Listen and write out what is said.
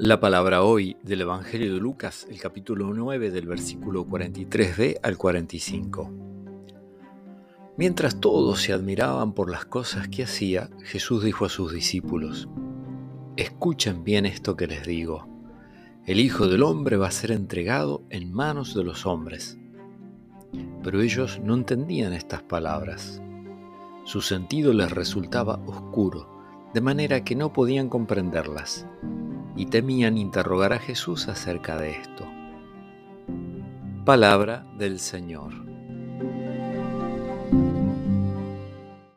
La palabra hoy del Evangelio de Lucas, el capítulo 9 del versículo 43b al 45. Mientras todos se admiraban por las cosas que hacía, Jesús dijo a sus discípulos, Escuchen bien esto que les digo. El Hijo del Hombre va a ser entregado en manos de los hombres. Pero ellos no entendían estas palabras. Su sentido les resultaba oscuro de manera que no podían comprenderlas y temían interrogar a Jesús acerca de esto. Palabra del Señor.